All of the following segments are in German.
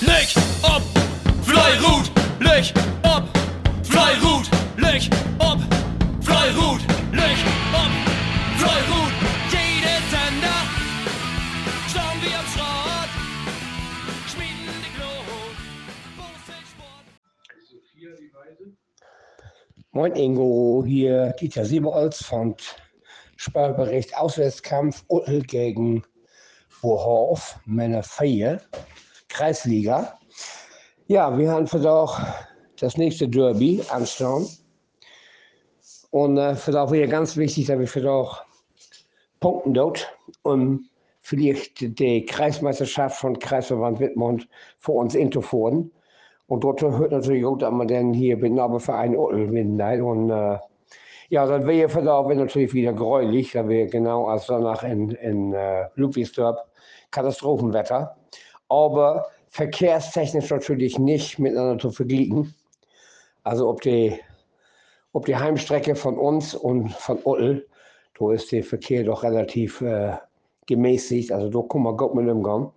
Leg op, Fleirut, leg op, Fleirut, leg op, Fleirut, leg op, Fleirut. Jede Sender, schauen wir am Schrott, schmieden die Glut, Moin Ingo, hier Dieter Sieberholz von Spielbericht Auswärtskampf Uttel gegen Bohof, Männer 4, Kreisliga. Ja, wir haben versucht, das nächste Derby anstehen. Und äh, für das wäre ganz wichtig, dass wir versuchen, punkten dort, um vielleicht die Kreismeisterschaft von Kreisverband Wittmund für uns einzuführen. Und dort hört natürlich gut, dass man dann hier mit dem Verein Uttel gewinnen. Und äh, ja, das wäre für da natürlich wieder gräulich, da wäre genau als danach in, in äh, Ludwigsdorf Katastrophenwetter. Aber verkehrstechnisch natürlich nicht miteinander zu vergleichen. Also ob die, ob die Heimstrecke von uns und von Uttel, da ist der Verkehr doch relativ äh, gemäßigt. Also da kann man gut mit umgehen.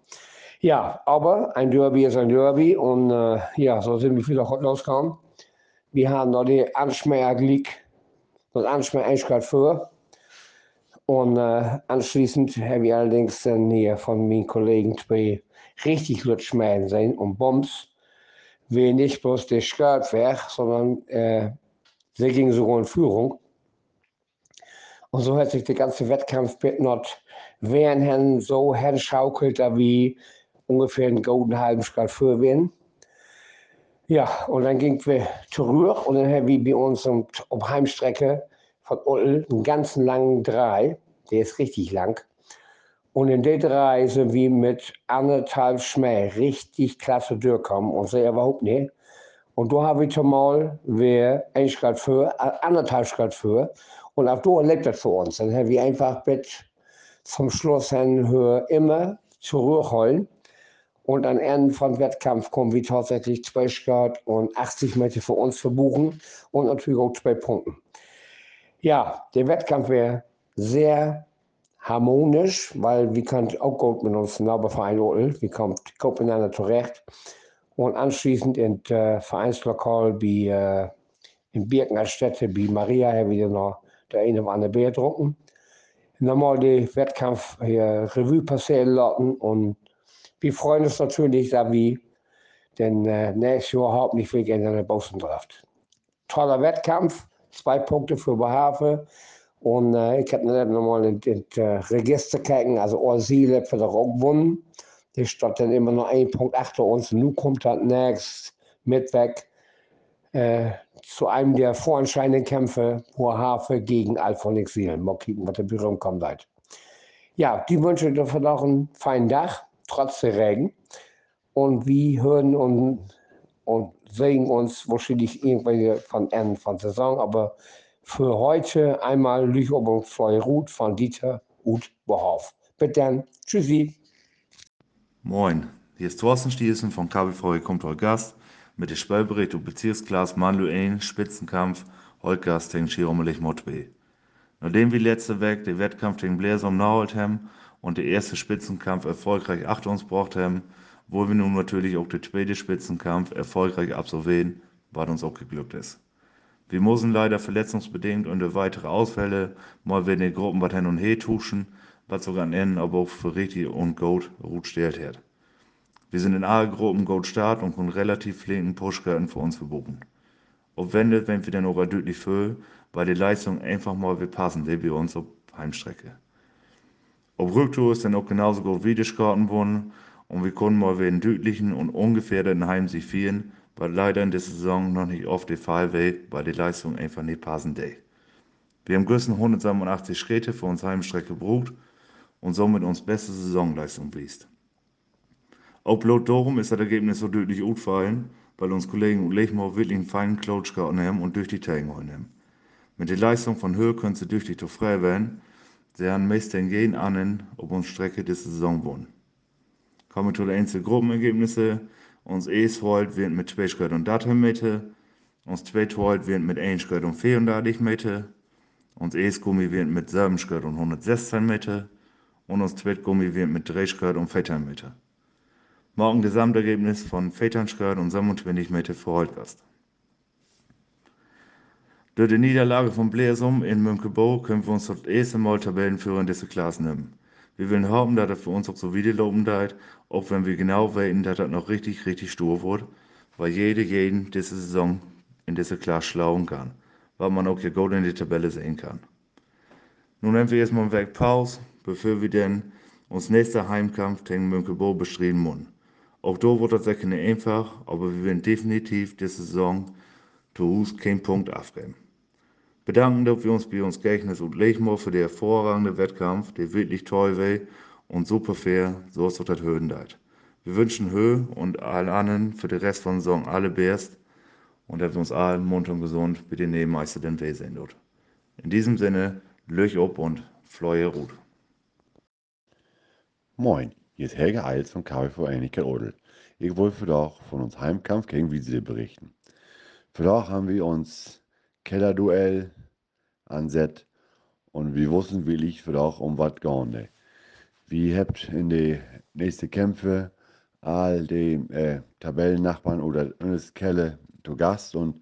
Ja, aber ein Derby ist ein Derby und äh, ja, so sind wir vielleicht heute losgegangen. Wir haben noch die Anschmeier League, das Anschmeier eingeschaltet für. Und äh, anschließend habe ich allerdings dann hier von meinen Kollegen zwei richtig Lutschmeien sein und Bombs. Wie nicht bloß der Skirt weg, sondern äh, sie ging sogar in Führung. Und so hat sich der ganze Wettkampf mit not während so hinschaukelt, wie ungefähr einen golden halben Skat für werden. Ja, und dann gingen wir zurück und dann haben wir bei uns um, um Heimstrecke von Uttel einen ganzen langen Drei, der ist richtig lang. Und in der Drei sind wir mit anderthalb Schmäh richtig klasse durchgekommen und sie überhaupt nicht. Und da habe ich schon mal, wer ein Grad für, äh, anderthalb Grad für. Und auch da lebt das für uns. Dann haben wir einfach mit zum Schluss hin immer zurückholen. Und am Ende vom Wettkampf kommen wir tatsächlich 2 Grad und 80 Meter für uns verbuchen und natürlich auch zwei Punkte. Ja, der Wettkampf wäre sehr harmonisch, weil wir können auch gut mit uns Verein Odel, wir kommen gut miteinander zurecht. Und anschließend in äh, Vereinslokal wie äh, in Birkenstätte, wie Maria, hier wieder noch der eine oder andere Bier drucken. Nochmal den Wettkampf hier Revue passieren lassen und wir freuen uns natürlich, dass wir den äh, nächstes Jahr wegen in der Bosendraft. Toller Wettkampf, zwei Punkte für Behave. Und äh, ich habe dann nochmal in das äh, Register gucken, also Orsile für der gewonnen. Der stand dann immer noch ein Punkt achter uns. Nun kommt das nächst mit weg äh, zu einem der voranscheinenden Kämpfe, Hafe gegen Alphonix Sielen. Mal kicken, was der Büro kommt. Halt. Ja, die wünsche dafür noch einen feinen Tag trotz der Regen. Und wir hören und, und sehen uns wahrscheinlich irgendwelche von Ende von Saison. Aber für heute einmal Lüchobung Fleurut von Dieter Uth Bohoff. Bitte dann. Tschüssi. Moin, hier ist Thorsten Stiersen von Kabelfrau kommt heute Gast mit dem Spielbericht und Bezirksklasse Manluane Spitzenkampf Holtgast gegen Schirommelich Motbe. Nachdem wir letzte Woche den Wettkampf gegen Bläser um Naholt haben und der erste Spitzenkampf erfolgreich achter uns gebracht haben, wollen wir nun natürlich auch den zweiten Spitzenkampf erfolgreich absolvieren, was uns auch geglückt ist. Wir müssen leider verletzungsbedingt und durch weitere Ausfälle mal wieder in Gruppen was hin und her tuschen, was sogar an Ende aber auch für richtig und gut gut stellt hat. Wir sind in allen Gruppen gut start und können relativ flinken Pushkarten für uns verbuchen. Ob wendet, wenn wir dann aber deutlich für, weil die Leistung einfach mal wir passen, wie wir uns auf Heimstrecke. Ob Rücktour ist dann auch genauso gut wie die Karten gewonnen und wir konnten mal wieder einen deutlichen und ungefährdeten Heimsieg führen, weil leider in der Saison noch nicht oft der Fall weil die Leistung einfach nicht passen day. Wir haben gestern 187 Schritte für uns Heimstrecke gebraucht und somit uns beste Saisonleistung bliest. Auch bloß darum ist das Ergebnis so deutlich ausgefallen, weil uns Kollegen und Lechmau wirklich einen feinen gehabt haben und durch die Tagen haben. Mit der Leistung von Höhe können sie durch die frei werden, sie haben meist den Gehen an, ob uns Strecke diese Saison wohnen. Kommen wir zu den einzelnen Gruppenergebnissen. Uns ES Volt wird mit 2 Schritt und 30 Meter. Uns 2 Volt wird mit 1 Schritt und 34 Meter. Uns ES Gummi wird mit 7 Schritt und 116 Meter. Und uns 2 Gummi wird mit 3 Schritt und 14 Meter. Morgen Gesamtergebnis von Väternschgard und 27 Meter für Holtgast. Durch die Niederlage von Bleersum in Münkebo können wir uns das erste Mal Tabellenführer in dieser Klasse nehmen. Wir wollen hoffen, dass das für uns auch so wieder loben wird, auch wenn wir genau wissen, dass das noch richtig, richtig stur wird, weil jede jeden diese Saison in dieser Klasse schlauen kann, was man auch hier gut in die Tabelle sehen kann. Nun nehmen wir erstmal Weg Pause, bevor wir dann uns nächster Heimkampf gegen Münkebo bestreben müssen. Auch da wird das nicht einfach, aber wir werden definitiv diese Saison zu Hause keinen Punkt abgeben. Bedanken dass wir uns bei uns Gegner und Lechmoor für den hervorragenden Wettkampf, der wirklich toll war und super fair, so ist auch das Höhendeit. Wir wünschen Höhe und allen anderen für den Rest von der Saison alle Best und dass wir uns allen munter und gesund bei den Nebenmeister den Weh sehen dort. In diesem Sinne, Löch ob und Fleue Ruth. Moin, hier ist Helge Eils von KWV Einigkeit Odel. Ich wollte für doch von uns Heimkampf gegen Wiesel berichten. Für doch haben wir uns Kellerduell anset und wir wussten wirklich für doch um was gehen. Wir habt in die nächsten Kämpfe all die äh, Tabellennachbarn oder das Kelle zu Gast und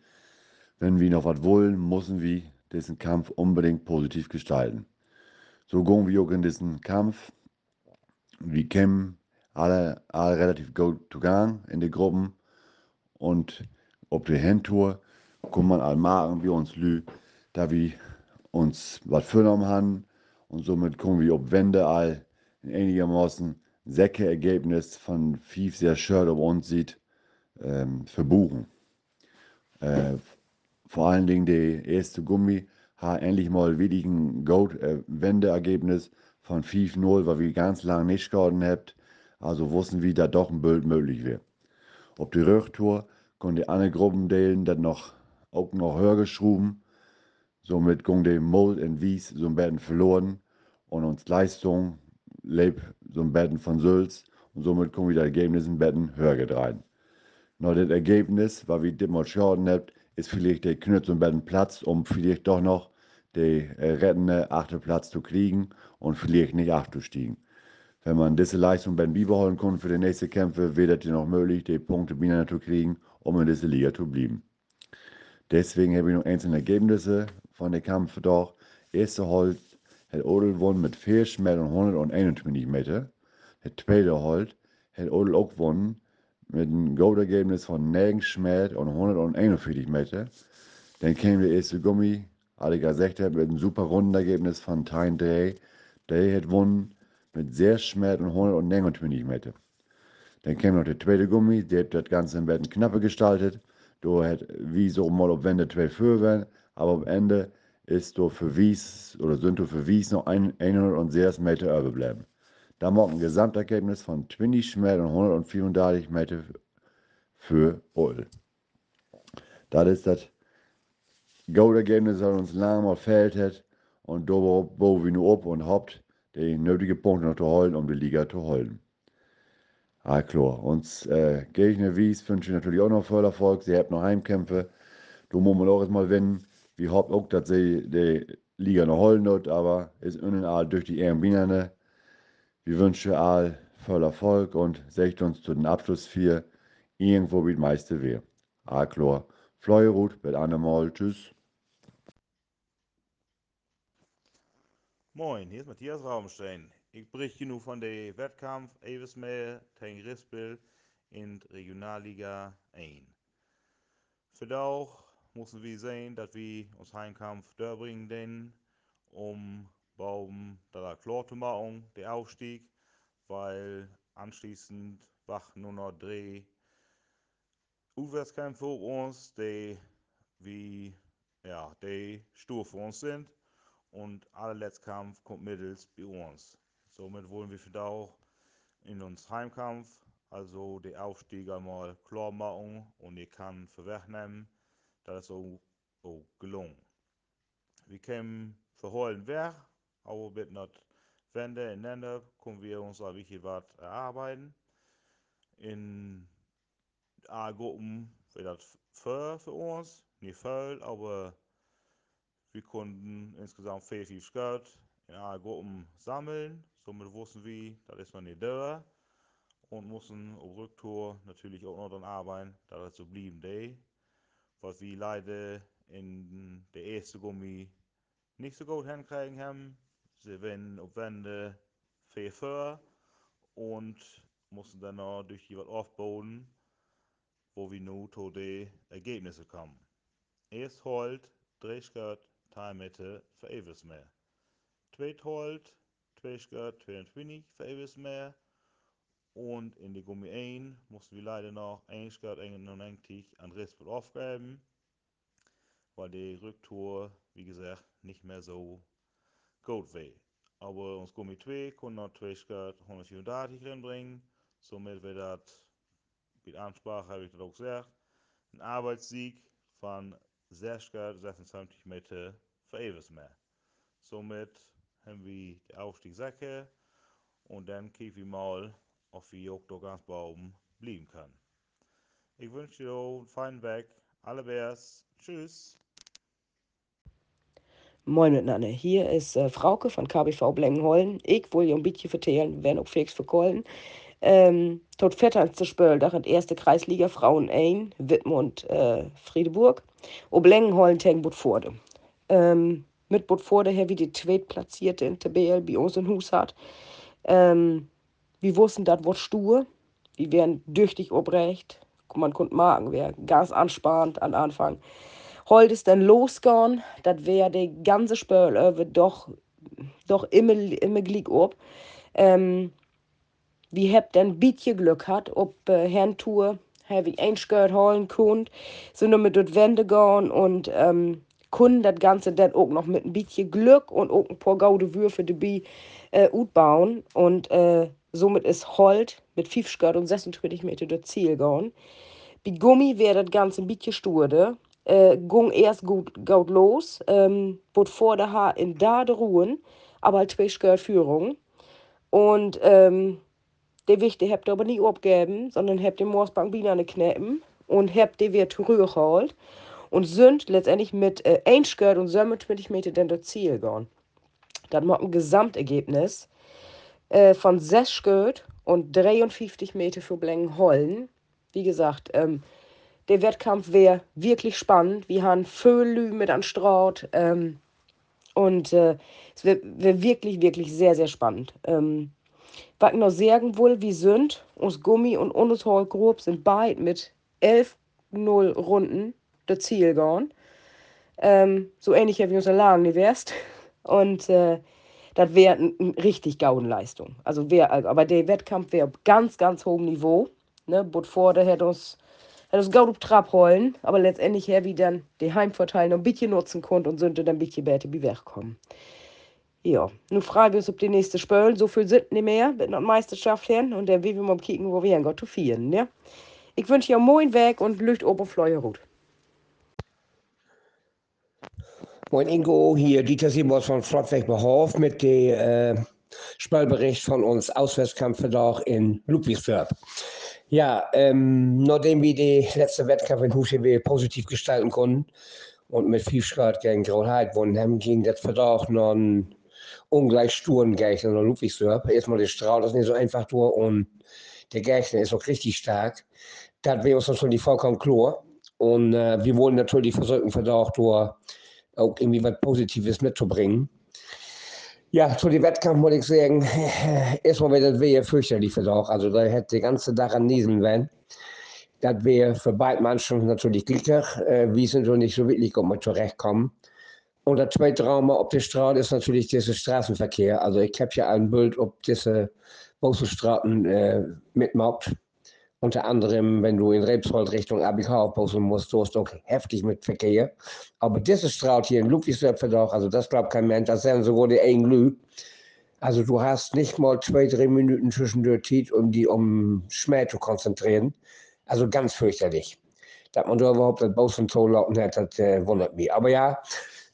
wenn wir noch was wollen, müssen wir diesen Kampf unbedingt positiv gestalten. So gehen wir auch in diesen Kampf wir kämen alle, alle relativ gut zu Gang in den Gruppen und auf der Handtour kann man alle machen, wie uns lü, da wir uns was vorgenommen haben und somit kommen wir auf Wände all in einigermaßen säcke Ergebnis von Fief sehr schön auf uns sieht, ähm, verbuchen. Äh, vor allen Dingen der erste Gummi hat endlich mal wirklich ein Gold-Wendeergebnis. Äh, von 5-0, weil wir ganz lange nicht gehalten habt. Also wussten wir, dass doch ein Bild möglich wäre. Auf die Rücktour konnten die anderen Gruppendelen dann noch, auch noch höher geschruben. Somit ging der Mold in Wies so ein bisschen verloren und uns Leistung lebt so ein bisschen von Sülz und somit kommen wieder Ergebnisse ein bisschen höher gedreht. Nur das Ergebnis, was wir schauen habt, ist vielleicht der Knütz ein bisschen Platz, um vielleicht doch noch den äh, rettende achte Platz zu kriegen und vielleicht nicht abzusteigen. Wenn man diese Leistung beim beibehalten kann für die nächsten Kämpfe, wird es noch möglich, die Punkte wieder zu kriegen, um in dieser Liga zu bleiben. Deswegen habe ich noch einzelne Ergebnisse von den Kämpfen doch. Erste Halt hat Odel gewonnen mit 4 Meter und 121 Meter. Der zweite Halt hat Odel auch gewonnen mit einem Goldergebnis von 9 Meter und 141 Meter. Dann käme der erste Gummi gesagt hat, mit einem super Rundenergebnis von Tyne Day, der hat gewonnen mit sehr schmerz und 129 Meter. Dann kam noch der zweite Gummi, der hat das Ganze ein bisschen knapper gestaltet. Da hat wie so mal auf Wende zwei für werden, aber am Ende ist da für Wies oder sind da für Wies noch 106 Meter überbleiben. Da macht ein Gesamtergebnis von 20 Schmerz und 134 Meter für Oll. Das ist das Goldergebnis dat uns lang mal fehlt hat. Und da bauen wir nur ab und habt die nötigen Punkte noch zu holen, um die Liga zu holen. Ah, klar. Uns äh, Gegner Wies wünsche ich natürlich auch noch voll Erfolg. Sie haben noch Heimkämpfe. Da muss man auch erstmal gewinnen. Wir hoffen auch, dass sie die Liga noch holen wird, aber ist innen all durch die Ehrenbinerne. Wir wünschen all voll Erfolg und seht uns zu den Abschluss 4 irgendwo wie meiste wäre. Ah, klar. Fleuerut, bis andermal. Tschüss. Moin, hier ist Matthias Raumstein. Ich berichte nu von dem Wettkampf Eversmeer gegen Rispel in Regionalliga 1. Für auch müssen wir sehen, dass wir uns Heimkampf bringen, denn um Baum da klar zu machen, der Aufstieg, weil anschließend wach nur noch drei Aufwärtskämpfe vor uns, die wie ja, die stur für uns sind und allerletzter Kampf kommt mittels bei uns. Somit wollen wir für auch in uns Heimkampf, also die Aufstieg einmal klar machen und ich kann vorwegnehmen, das ist auch, auch gelungen. Wir können verholen weg, aber mit not Wände ineinander können wir uns auch wirklich was erarbeiten. In A-Gruppen wird das für, für uns, nicht voll, aber wir konnten insgesamt vier, fünf Geld in einer Gruppe sammeln. Somit wussten wir, das ist noch nicht da. und mussten auf Rücktour natürlich auch noch dann arbeiten, dass es so blieben day. Was wir leider in der ersten Gummi nicht so gut hinkriegen haben. Sie werden auf Wände 4 und mussten dann noch durch die was aufbauen, wo wir nun zu den Ergebnissen kommen. Erst Holt, Drehskirt, Teilmitte für etwas mehr. Zweit Holt, 22 für etwas mehr. Und in die Gummi 1 mussten wir leider noch 1 Skirt 91 an Rispel aufgeben, weil die Rücktour, wie gesagt, nicht mehr so gut war. Aber uns Gummi 2 konnte noch 2 Skirt 134 reinbringen. Somit wird das, mit Ansprache habe ich das auch gesagt, ein Arbeitssieg von 6 Skirt 26 Meter für etwas mehr. Somit haben wir den Aufstieg sicher und dann kicken wir mal, ob wir auch da ganz oben bleiben können. Ich wünsche dir einen feinen Weg. Alle Bärs. Tschüss. Moin miteinander. Hier ist äh, Frauke von KBV Blengenhollen. Ich will ein bisschen vertellen, wenn auch fix verkollen. Ähm, tot vetterste Spöl, da hat erste Kreisliga Frauen 1, Wittmund, äh, Friedeburg. Und Blengenhollen tegen Botforde. Ähm, mit her wie die zweitplatzierte in Tabelle bei uns in Hus hat. Ähm, wir wussten, das wird stur. Wir wären düchtig obrecht. Man konnte magen, wäre ganz anspannt am Anfang. Heute ist dann losgegangen, das wäre der ganze Spöl äh, doch, doch immer, immer glick ob. Ähm, wir habt ein bisschen Glück hat, ob äh, Herrentour, habe ich ein Skirt holen können, sind wir mit dort Wände gegangen und ähm, können das Ganze dann auch noch mit ein bisschen Glück und auch ein paar gaude Würfe dabei äh, bauen und äh, somit ist Holt mit 5 Skirt und 26 Meter durch Ziel gegangen. Bei Gummi wäre das Ganze ein bisschen sturde. Äh, ging erst gut, gut los, ähm, wurde vor der Haar in da de Ruhen, aber halt zwei Skirt Führung. Und ähm, der Wichte habt ihr aber nicht abgegeben, sondern habt den Morsbank Bienen kneppen und habt die wieder zurückgeholt und sind letztendlich mit äh, 1 Skirt und 27 Meter dann das Ziel gegangen. Das macht ein Gesamtergebnis äh, von 6 Skirt und 53 Meter für Blengenhollen. Wie gesagt, ähm, der Wettkampf wäre wirklich spannend. Wir haben Vögel mit an Straut ähm, und äh, es wäre wär wirklich, wirklich sehr, sehr spannend. Ähm, was ich noch sagen will, wir sind, uns Gummi und uns Grob sind beide mit 11-0 Runden das Ziel gegangen. Ähm, so ähnlich wie unser nicht wärst. Und äh, das wäre eine richtig Gaudenleistung. Also wär, aber der Wettkampf wäre auf ganz, ganz hohem Niveau. Ne, Bot vor, der hätte uns, hätte uns Gaud auf Trab rollen, aber letztendlich her wie dann die Heimvorteile noch ein bisschen nutzen konnte und sind dann ein bisschen besser wie wegkommen. Ja, nun fragen wir uns, ob die nächste Spölen so viel sind nicht mehr mit einer Meisterschaft hin und dann will wir mal kicken, wo wir hin Gott zu vieren, ne? Ich wünsche dir moin weg und Lücht oben Fleuerhut. Moin Ingo, hier Dieter Simons von Flottweg Behof mit dem äh, Spielbericht von uns Auswärtskampfverdacht in Ludwigsburg. Ja, ähm, nachdem wir die letzte Wettkampf in Huschewil positiv gestalten konnten und mit viel Schritt gegen Grauheit gewonnen haben, ging das Verdacht noch einen ungleich sturen Gegner nach Ludwigsburg. Erstmal der Strahl ist nicht so einfach durch und der Gegner ist auch richtig stark. Das wäre uns natürlich vollkommen klar. Und äh, wir wollen natürlich versuchen, Verdacht durch auch irgendwie was Positives mitzubringen. Ja, zu dem Wettkampf muss ich sagen, erstmal wäre das wäre fürchterlich für auch. Also da hätte der ganze Tag an Niesen werden. Das wäre für beide Mannschaften natürlich glücklich. Äh, wir sind so nicht so wirklich gut zurechtkommen. Und das zweite Trauma auf der Straße ist natürlich dieser Straßenverkehr. Also ich habe ja ein Bild, ob diese Straßen äh, mitmacht. Unter anderem, wenn du in Rebsold Richtung ABK posten musst, du hast auch heftig mit Verkehr. Aber diese Straße hier in Ludwigsburg doch, also das glaubt kein Mensch, das sind sogar die Englü. Also du hast nicht mal zwei, drei Minuten zwischendurch Zeit, um die um Schmäh zu konzentrieren. Also ganz fürchterlich. Dass man da überhaupt das Bausen so laufen hat, das äh, wundert mich. Aber ja,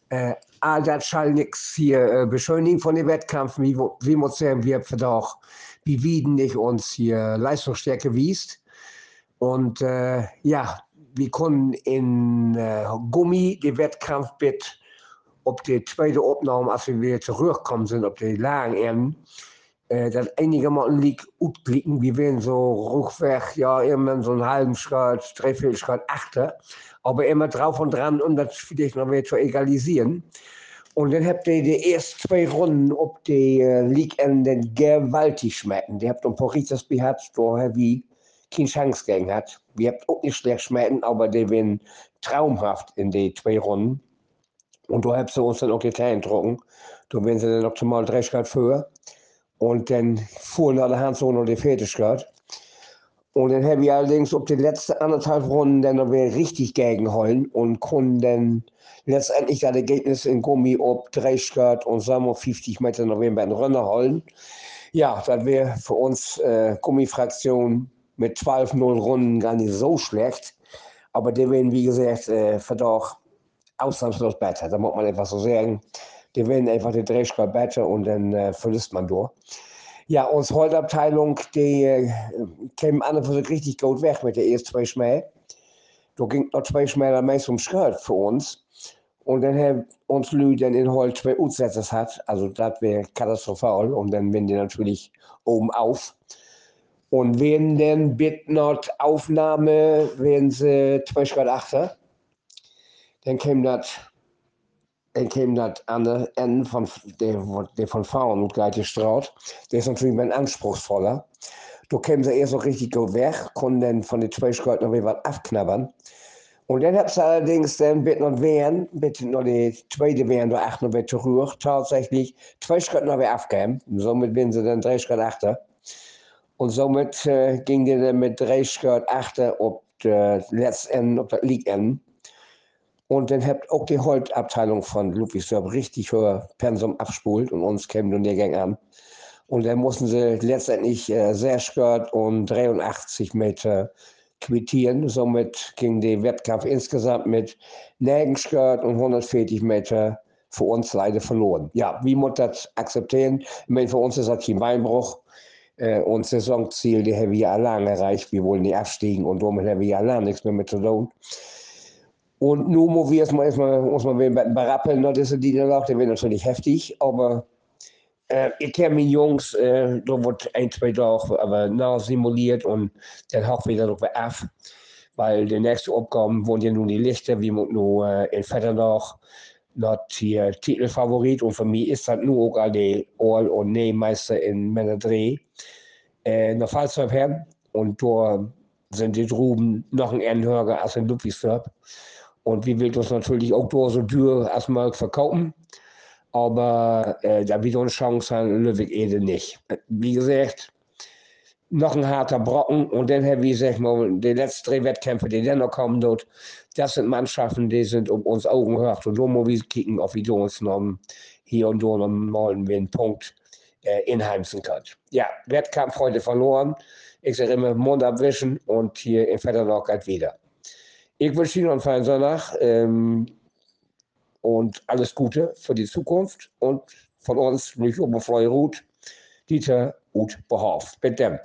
äh, all das soll nichts hier äh, beschönigen von dem Wettkampf. Wie, wie muss wir doch wie Wieden nicht uns hier Leistungsstärke wiest. Und äh, ja, wir konnten in äh, Gummi den Wettkampf mit, ob die zweite Aufnahme, als wir wieder zurückgekommen sind, ob die Lagen enden, äh, das einige Mal liegt utblicken, wie wenn so Ruchweg, ja, immer so einen halben Schritt, dreiviertel Schritt achter, aber immer drauf und dran, um das vielleicht noch wieder zu egalisieren. Und dann habt ihr die ersten zwei Runden ob die äh, Liegenden gewaltig schmecken. Die habt ein paar Ritas gehabt, da wie keine Chance gegen hat. Wir habt auch nicht schlecht schmecken, aber die werden traumhaft in die zwei Runden. Und da habt sie uns dann auch die Kleinen trocken. Da werden sie dann optimal drei Schritt vor. Und dann fuhren Hand so noch die Fertigkeit. Und dann haben wir allerdings auf die letzten anderthalb Runden dann noch wieder richtig gegenholen und konnten dann letztendlich das Ergebnis in Gummi ob 3 Grad und wir 50 Meter noch den Rennen holen. Ja, das wäre für uns äh, Gummifraktion mit 12-0 Runden gar nicht so schlecht. Aber die werden, wie gesagt, äh, verdammt ausnahmslos besser. Da muss man einfach so sagen. Die werden einfach 3 Grad besser und dann äh, verlisst man durch. Ja, unsere Holzabteilung, die äh, käme an und für sich richtig gut weg mit der ersten zwei Schmäh. Da ging noch zwei Schmäh meist um Skirt für uns. Und dann haben uns Leute dann in Holz zwei Utsätze hat. Also das wäre katastrophal. Und dann werden die natürlich oben auf. Und wenn dann bitte noch Aufnahme, wenn sie zwei Grad achter, dann käme das dann käme das an der Ende von der, der von Frauen gleich gestraut. Der ist natürlich ein anspruchsvoller. Da kämen sie erst noch richtig gut weg, konnten dann von den zwei Schritt noch was abknabbern. Und dann hat es allerdings dann bitte noch wehren, bitte noch die zweite da acht noch wieder zurück, tatsächlich zwei Schritte noch abgeben. Somit werden sie dann drei Schritte achter. Und somit äh, ging die dann mit drei Schritt achter auf das letzte auf das League-Ende. Und dann habt auch die Holzabteilung von Ludwigsdorf richtig hoher Pensum abspult und uns kämen nun der Gang an. Und dann mussten sie letztendlich äh, sehr skört und 83 Meter quittieren. Somit ging der Wettkampf insgesamt mit Nägenskirt und 140 Meter für uns leider verloren. Ja, wie muss das akzeptieren? Ich meine, für uns ist das kein Beinbruch. Äh, und Saisonziel, die haben wir allein erreicht. Wir wollen nicht abstiegen und damit haben wir allein nichts mehr mit zu tun. Und nun muss wir erstmal, erstmal man wieder berappeln, das ist die Niederlage, der wird natürlich heftig, aber äh, ich kenne mich Jungs, äh, da wird ein, zwei Tage aber nach simuliert und dann auch wieder noch ab, weil die nächste Aufgabe wohnt ja nun die Lichter, wie man nur äh, in Vetternach noch hier Titelfavorit und für mich ist das nur auch die All- und Nee-Meister in Männerdreh äh, nach Fallstorf her und da sind die drüben noch ein Ehrenhörer als in Ludwigsdorf. Und wir will uns natürlich auch durch so Tür erstmal verkaufen. Aber äh, da wieder eine Chance haben, Löwig Ede nicht. Wie gesagt, noch ein harter Brocken und dann haben wir, sag mal, die letzten drei Wettkämpfe, die dann noch kommen dort, das sind Mannschaften, die sind um uns Augen gehört. Und muss wir kicken, ob wir uns noch hier und da noch mal einen Punkt äh, inheimsen können. Ja, Wettkampf heute verloren. Ich sage immer, Mund abwischen und hier in Vetterloch wieder. Ich wünsche Ihnen einen feinen Sonntag ähm, und alles Gute für die Zukunft und von uns, mich Oberfreu Ruth, Dieter Uth Behauf. Bitte.